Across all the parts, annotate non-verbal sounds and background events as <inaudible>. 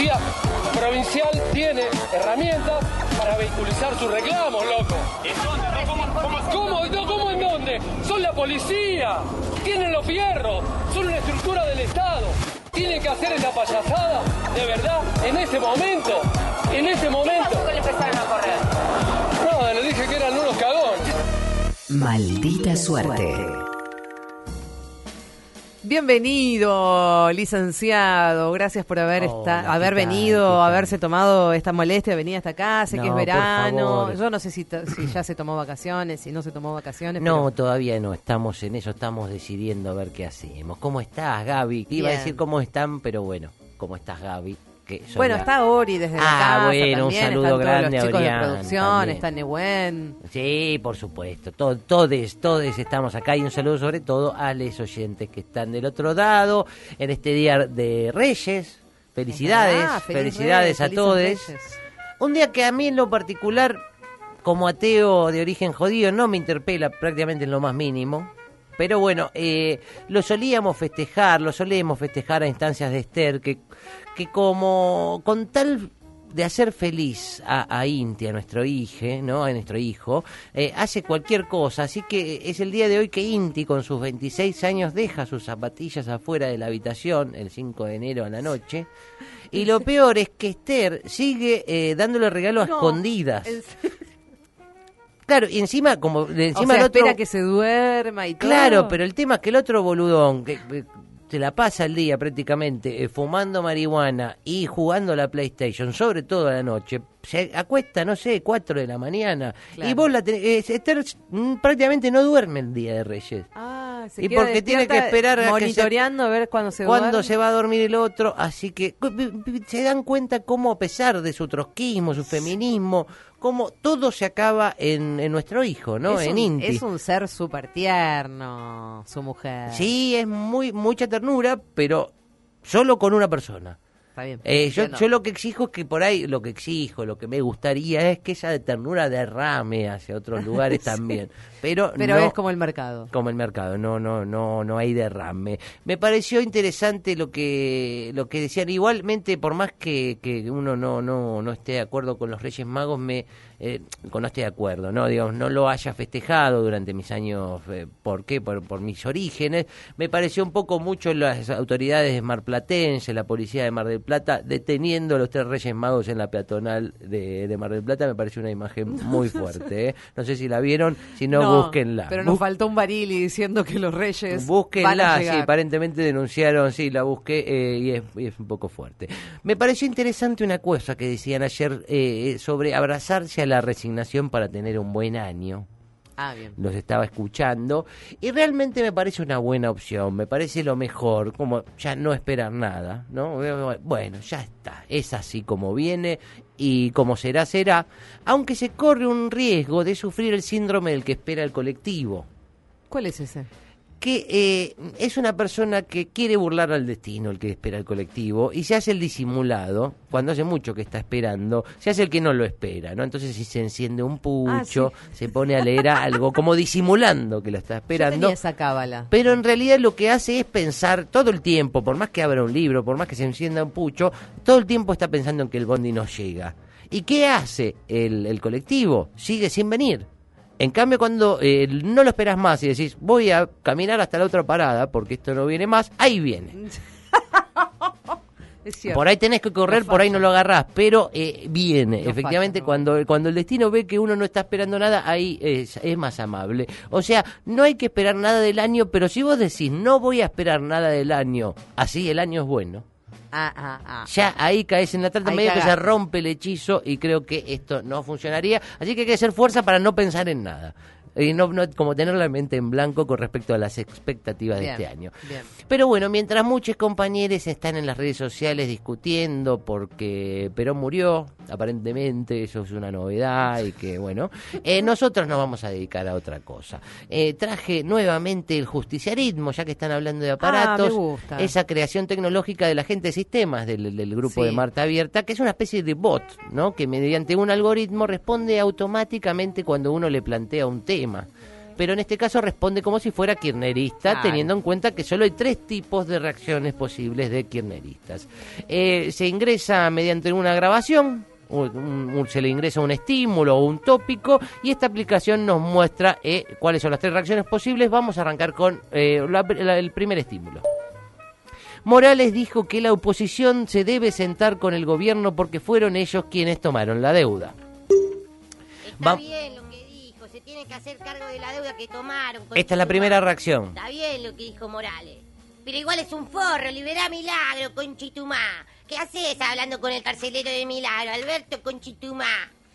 policía provincial tiene herramientas para vehiculizar sus reclamos, loco. ¿Cómo? ¿No, ¿Cómo en dónde? Son la policía, tienen los fierros, son una estructura del Estado. Tienen que hacer esa payasada, de verdad, en ese momento. En ese momento. ¿Qué le empezaron a correr? No, le dije que eran unos cagones. Maldita suerte. Bienvenido, licenciado. Gracias por haber Hola, esta- ¿qué haber tal? venido, haberse tomado esta molestia de venir hasta acá. Sé que es verano. Yo no sé si, ya se tomó vacaciones, si no se tomó vacaciones. No, pero- todavía no, estamos en eso, estamos decidiendo a ver qué hacemos. ¿Cómo estás, Gaby? Iba a decir cómo están, pero bueno, ¿cómo estás, Gaby? Que Bueno, la- está Ori desde la Ah, casa bueno, un también, saludo están todos grande los a chicos Orián de producción, también. está Nehuen. Sí, por supuesto, to- todes, todes estamos acá y un saludo sobre todo a los oyentes que están del otro lado en este día de Reyes. Felicidades, Ah, felicidades Reyes, a todos. Un día que a mí en lo particular, como ateo de origen judío, no me interpela prácticamente en lo más mínimo. Pero bueno, eh, lo solíamos festejar, lo solemos festejar a instancias de Esther, que, que como con tal de hacer feliz a, a Inti, a nuestro hijo, ¿no? A nuestro hijo, eh, hace cualquier cosa. Así que es el día de hoy que Inti, con sus 26 años, deja sus zapatillas afuera de la habitación el 5 de enero a la noche. Y lo peor es que Esther sigue eh, dándole regalo a No, escondidas. Claro, y encima, como de O encima sea, el otro. espera que se duerma y todo. Claro, pero el tema es que el otro boludón, que eh, se la pasa el día prácticamente eh, fumando marihuana y jugando a la PlayStation, sobre todo a la noche, se acuesta, no sé, 4 de la mañana. Claro. Y vos la tenés, eh, Esther mm, prácticamente no duerme el día de Reyes. Ah, se Y queda porque tiene que esperar a que se- monitoreando a ver cuándo se cuándo duerme. se va a dormir el otro, así que se dan cuenta cómo a pesar de su trotskismo, su feminismo, cómo todo se acaba en, en nuestro hijo, ¿no? es en un, Inti. Es un ser súper tierno, su mujer. Sí, es muy mucha ternura, pero solo con una persona. Está bien. Eh, yo, yo lo que exijo es que por ahí, lo que exijo, lo que me gustaría es que esa ternura derrame hacia otros lugares <laughs> también. Pero, Pero no- es como el mercado. como el mercado, no, no, no, no hay derrame. Me pareció interesante lo que, lo que decían. Igualmente, por más que, que uno no, no, no esté de acuerdo con los Reyes Magos, me, eh, con no esté de acuerdo, no, digamos, no lo haya festejado durante mis años, eh, ¿por qué? Por, por mis orígenes. Me pareció un poco mucho las autoridades de Marplatense, la policía de Mar del Plata, deteniendo a los tres Reyes Magos en la peatonal de, de Mar del Plata. Me pareció una imagen <laughs> muy fuerte. ¿eh? No sé si la vieron, si no, búsquenla. Pero nos Bus- faltó un baril y diciendo que los reyes. van a Búsquenla, sí, llegar. aparentemente denunciaron, sí, la busqué eh, y, es, y es un poco fuerte. Me pareció interesante una cosa que decían ayer eh, sobre abrazarse a la resignación para tener un buen año. Ah, bien. Los estaba escuchando y realmente me parece una buena opción, me parece lo mejor, como ya no esperar nada, ¿no? Bueno, ya está, es así como viene y como será, será, aunque se corre un riesgo de sufrir el síndrome del que espera el colectivo ¿Cuál es ese? Que eh, es una persona que quiere burlar al destino, el que espera el colectivo, y se hace el disimulado, cuando hace mucho que está esperando, se hace el que no lo espera, ¿no? Entonces si se enciende un pucho, se pone a leer algo, como disimulando que lo está Yo esperando. tenía esa cábala. Pero en realidad lo que hace es pensar todo el tiempo, por más que abra un libro, por más que se encienda un pucho, todo el tiempo está pensando en que el bondi no llega. ¿Y qué hace el, el colectivo? Sigue sin venir. En cambio, cuando eh, no lo esperas más y decís, voy a caminar hasta la otra parada porque esto no viene más, ahí viene. <laughs> Es cierto. Por ahí tenés que correr, por ahí no lo agarrás, pero eh, viene. No Efectivamente, falla, no. cuando, cuando el destino ve que uno no está esperando nada, ahí es, es más amable. O sea, no hay que esperar nada del año, pero si vos decís, no voy a esperar nada del año, así el año es bueno. Ah, ah, ah. Ya ahí caes en la trata, Ahí medio que se rompe el hechizo y creo que esto no funcionaría. Así que hay que hacer fuerza para no pensar en nada. Y no, no como tener la mente en blanco con respecto a las expectativas Bien, de este año. bien. Pero bueno, mientras muchos compañeros están en las redes sociales discutiendo porque Perón murió, aparentemente eso es una novedad y que bueno, eh, <laughs> nosotros nos vamos a dedicar a otra cosa. Eh, traje nuevamente el justiciarismo, ya que están hablando de aparatos, Ah, gusta. esa creación tecnológica de la gente de sistemas del, del grupo Sí. de Marta Abierta, que es una especie de bot, ¿no? Que mediante un algoritmo responde automáticamente cuando uno le plantea un tema. Pero en este caso responde como si fuera kirchnerista, Claro. teniendo en cuenta que solo hay tres tipos de reacciones posibles de kirchneristas. Eh, se ingresa mediante una grabación, un- un- se le ingresa un estímulo o un tópico y esta aplicación nos muestra eh, cuáles son las tres reacciones posibles. Vamos a arrancar con eh, la- la- el primer estímulo. Morales dijo que la oposición se debe sentar con el gobierno porque fueron ellos quienes tomaron la deuda. Está Va- bien que hacer cargo de la deuda que tomaron. con Esta es la primera reacción. Está bien lo que dijo Morales. Pero igual es un forro, liberá a Milagro, Conchitumá. ¿Qué haces hablando con el carcelero de Milagro, Alberto Conchitumá?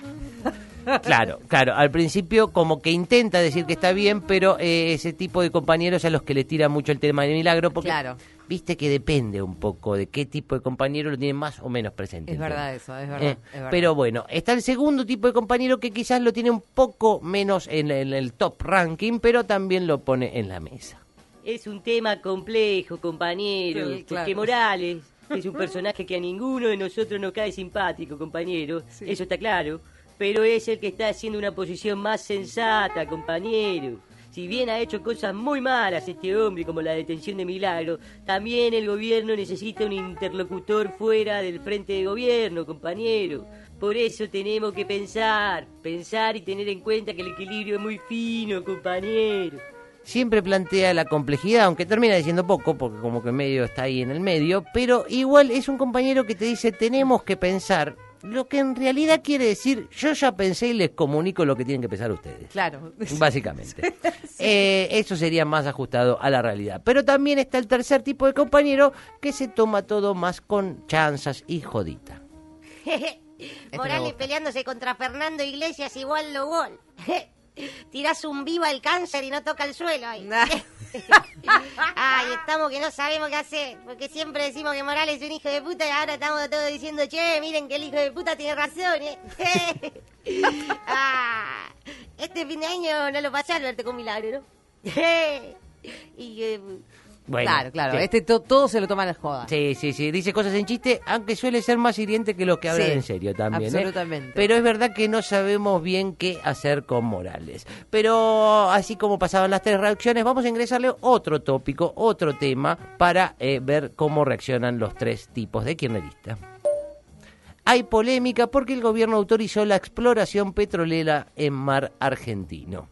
<laughs> Claro, claro. Al principio como que intenta decir que está bien, pero eh, ese tipo de compañeros a los que le tira mucho el tema de milagro, porque Claro. Viste que depende un poco de qué tipo de compañero lo tiene más o menos presente. Es verdad eso, es verdad, Eh, es verdad. Pero bueno, está el segundo tipo de compañero que quizás lo tiene un poco menos en, en el top ranking, pero también lo pone en la mesa. Es un tema complejo, compañero, Sí, claro. porque Morales es un personaje que a ninguno de nosotros nos cae simpático, compañero. Eso está claro. Pero es el que está haciendo una posición más sensata, compañero. Si bien ha hecho cosas muy malas este hombre, como la detención de Milagro, también el gobierno necesita un interlocutor fuera del frente de gobierno, compañero. Por eso tenemos que pensar, pensar y tener en cuenta que el equilibrio es muy fino, compañero. Siempre plantea la complejidad, aunque termina diciendo poco, porque como que medio está ahí en el medio, pero igual es un compañero que te dice tenemos que pensar, lo que en realidad quiere decir yo ya pensé y les comunico lo que tienen que pensar ustedes. Claro. <laughs> Básicamente. <laughs> Eh, eso sería más ajustado a la realidad. Pero también está el tercer tipo de compañero que se toma todo más con chanzas y jodita. <laughs> Morales gusta. peleándose contra Fernando Iglesias igual lo gol. Tirás un vivo al cáncer y no toca el suelo ahí. Nah. <laughs> Ay, estamos que no sabemos qué hacer. Porque siempre decimos que Morales es un hijo de puta y ahora estamos todos diciendo, che, miren que el hijo de puta tiene razón, ¿eh? <laughs> ah, este fin de año no lo pasé Alberto con milagro, ¿no? <laughs> y eh, Bueno, claro, claro. sí. Este to- todo se lo toma a la joda. Sí, sí, sí, dice cosas en chiste, aunque suele ser más hiriente que los que hablan Sí, en serio también. ¿eh? absolutamente. Pero es verdad que no sabemos bien qué hacer con Morales. Pero así como pasaban las tres reacciones, vamos a ingresarle otro tópico, otro tema, para eh, ver cómo reaccionan los tres tipos de kirchneristas. Hay polémica porque el gobierno autorizó la exploración petrolera en mar argentino.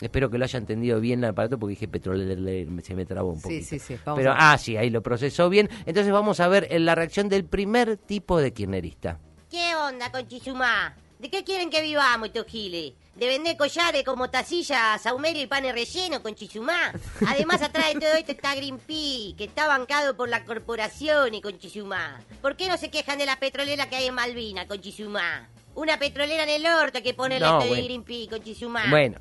Espero que lo haya entendido bien el aparato porque dije petrolera, se me trabó un Sí, poquito. sí, sí, vamos Pero, ah, sí, ahí lo procesó bien. Entonces vamos a ver eh, la reacción del primer tipo de kirchnerista. ¿qué onda con Chizumá? ¿De qué quieren que vivamos estos giles? ¿De vender collares como tacillas, saumerio y panes relleno con Chizumá? Además, atrás de todo esto está Greenpeace, que está bancado por la corporación y con Chizumá. ¿Por qué no se quejan de la petrolera que hay en Malvina con Chizumá? Una petrolera en el orto que pone el No, esto bueno. de Greenpeace con Chizumá. Bueno,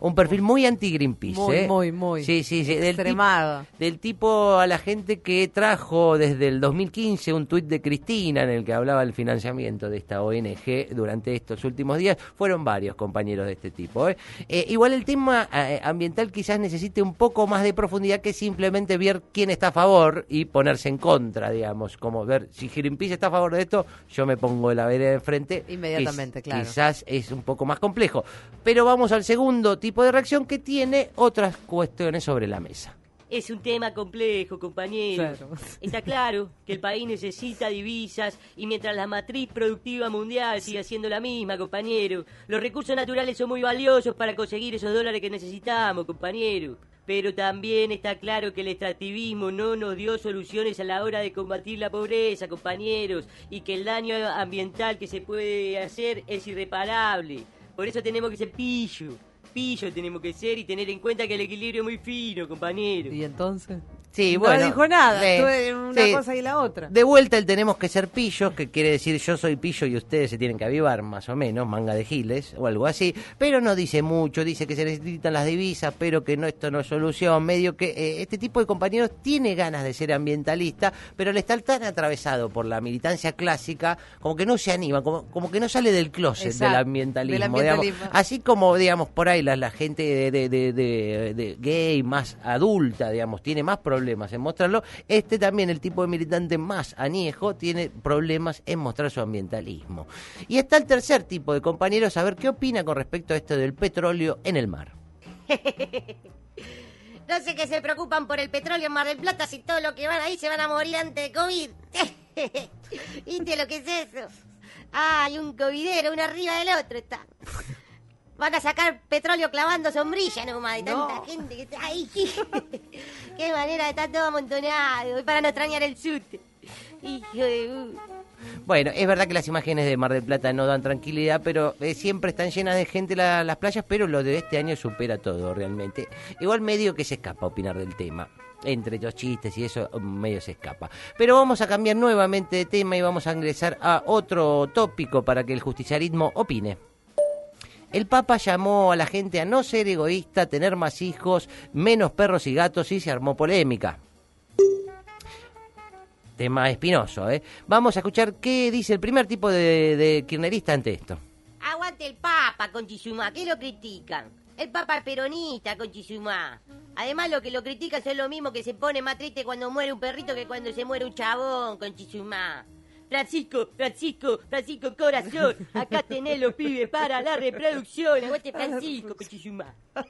un perfil muy anti-Greenpeace. Muy, ¿eh? muy, muy. Sí, sí, sí. Del Extremado. del tipo a la gente que trajo desde el 2015 un tuit de Cristina en el que hablaba del financiamiento de esta ONG durante estos últimos días. Fueron varios compañeros de este tipo. ¿eh? Eh, igual el tema eh, ambiental quizás necesite un poco más de profundidad que simplemente ver quién está a favor y ponerse en contra, digamos. Como ver si Greenpeace está a favor de esto, yo me pongo la vereda de enfrente. Inmediatamente, Quiz- claro. Quizás es un poco más complejo. Pero vamos al segundo tipo de reacción que tiene otras cuestiones sobre la mesa. Es un tema complejo, compañero. Claro. Está claro que el país necesita divisas y mientras la matriz productiva mundial siga siendo la misma, compañero, los recursos naturales son muy valiosos para conseguir esos dólares que necesitamos, compañero. Pero también está claro que el extractivismo no nos dio soluciones a la hora de combatir la pobreza, compañeros, y que el daño ambiental que se puede hacer es irreparable. Por eso tenemos que ser pillo. Tenemos que ser y tener en cuenta que el equilibrio es muy fino, compañero. ¿Y entonces? Sí, no bueno. dijo nada. En una sí. cosa y la otra. De vuelta el tenemos que ser pillos, que quiere decir yo soy pillo y ustedes se tienen que avivar, más o menos, manga de giles o algo así, pero no dice mucho, dice que se necesitan las divisas, pero que no esto no es solución, medio que eh, este tipo de compañeros tiene ganas de ser ambientalista, pero le está tan atravesado por la militancia clásica, como que no se anima, como, como que no sale del closet Exacto, del ambientalismo, del digamos. ambientalismo. así como digamos por ahí la, la gente de, de- de- de- de gay más adulta, digamos, tiene más problemas en mostrarlo, este también, el tipo de militante más añejo, tiene problemas en mostrar su ambientalismo. Y está el tercer tipo de compañeros, a ver qué opina con respecto a esto del petróleo en el mar. <laughs> No sé qué se preocupan por el petróleo en Mar del Plata si todos los que van ahí se van a morir antes de COVID. <laughs> ¿Viste lo que es eso? Ay, un covidero, uno arriba del otro está. Van a sacar petróleo clavando sombrilla nomás de tanta gente que está ahí. <laughs> Qué manera de estar todo amontonado. Para no extrañar el sute. Hijo de... Bueno, es verdad que las imágenes de Mar del Plata no dan tranquilidad, pero eh, siempre están llenas de gente la- las playas, pero lo de este año supera todo realmente. Igual medio que se escapa opinar del tema. Entre los chistes y eso, medio se escapa. Pero vamos a cambiar nuevamente de tema y vamos a ingresar a otro tópico para que el justiciarismo opine. El Papa llamó a la gente a no ser egoísta, tener más hijos, menos perros y gatos y se armó polémica. Tema espinoso, ¿eh? Vamos a escuchar qué dice el primer tipo de, de kirchnerista ante esto. Aguante el Papa con Chisumá, ¿qué lo critican? El Papa es peronista con Chisumá. Además, lo que lo critican son lo mismo que se pone más triste cuando muere un perrito que cuando se muere un chabón con Chisumá. Francisco, Francisco, Francisco Corazón, acá tenés los pibes para la reproducción. Aguante Francisco, Cochizumá. <laughs>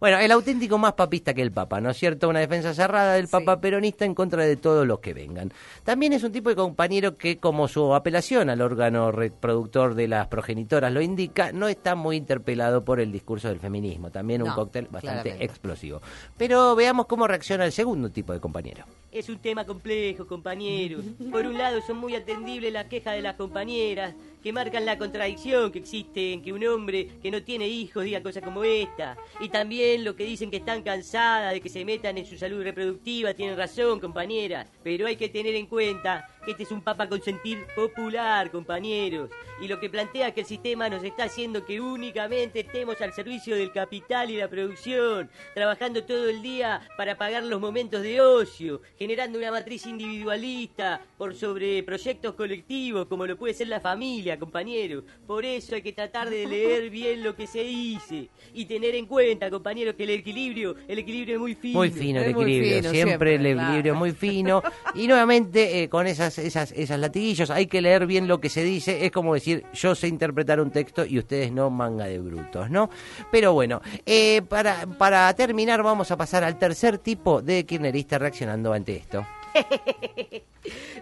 Bueno, el auténtico más papista que el Papa, ¿no es cierto? Una defensa cerrada del Papa peronista en contra de todos los que vengan. También es un tipo de compañero que, como su apelación al órgano reproductor de las progenitoras lo indica, no está muy interpelado por el discurso del feminismo. También un No, cóctel bastante claramente. explosivo. Pero veamos cómo reacciona el segundo tipo de compañero. Es un tema complejo, compañeros. Por un lado, son muy atendibles las quejas de las compañeras, que marcan la contradicción que existe en que un hombre que no tiene hijos diga cosas como esta. Y también lo que dicen que están cansadas de que se metan en su salud reproductiva. Tienen razón, compañeras. Pero hay que tener en cuenta que este es un papa con sentir popular, compañeros. Y lo que plantea que el sistema nos está haciendo que únicamente estemos al servicio del capital y la producción, trabajando todo el día para pagar los momentos de ocio, generando una matriz individualista por sobre proyectos colectivos como lo puede ser la familia, compañeros. Por eso hay que tratar de leer bien lo que se dice y tener en cuenta, compañeros, que el equilibrio, el equilibrio es muy fino. Muy fino el Es equilibrio, fino, siempre, siempre, el equilibrio claro. muy fino. Y nuevamente, eh, con esas, esas, esas latiguillos, hay que leer bien lo que se dice. Es como decir, yo sé interpretar un texto y ustedes no, manga de brutos, ¿no? Pero bueno, eh, para, para terminar, vamos a pasar al tercer tipo de kirchnerista reaccionando ante esto. <laughs>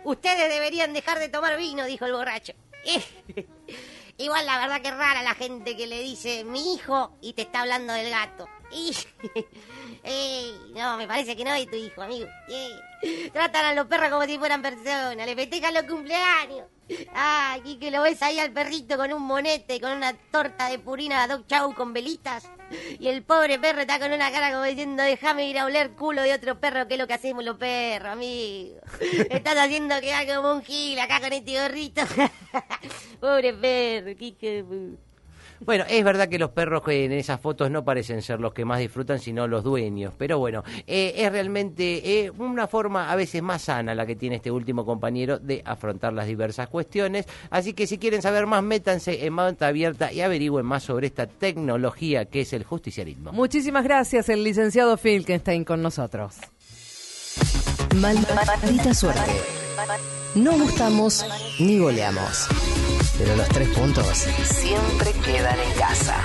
Ustedes deberían dejar de tomar vino, dijo el borracho. <laughs> Igual la verdad que rara la gente que le dice mi hijo y te está hablando del gato. <laughs> Ey, no, me parece que no es tu hijo, amigo. Ey, Tratan a los perros como si fueran personas, le festejan los cumpleaños. Ay, y que lo ves ahí al perrito con un monete, con una torta de purina Dog Chow con velitas. Y el pobre perro está con una cara como diciendo, déjame ir a oler culo de otro perro, que es lo que hacemos los perros, amigo. <laughs> Estás haciendo quedar como un gil acá con este gorrito. <laughs> pobre perro, qué Bueno, es verdad que los perros que en esas fotos no parecen ser los que más disfrutan, sino los dueños. Pero bueno, eh, es realmente eh, una forma a veces más sana la que tiene este último compañero de afrontar las diversas cuestiones. Así que si quieren saber más, métanse en Manta Abierta y averigüen más sobre esta tecnología que es el justiciarismo. Muchísimas gracias, el licenciado Filkenstein con nosotros. Maldita suerte. No gustamos ni goleamos. Pero los tres puntos siempre quedan en casa.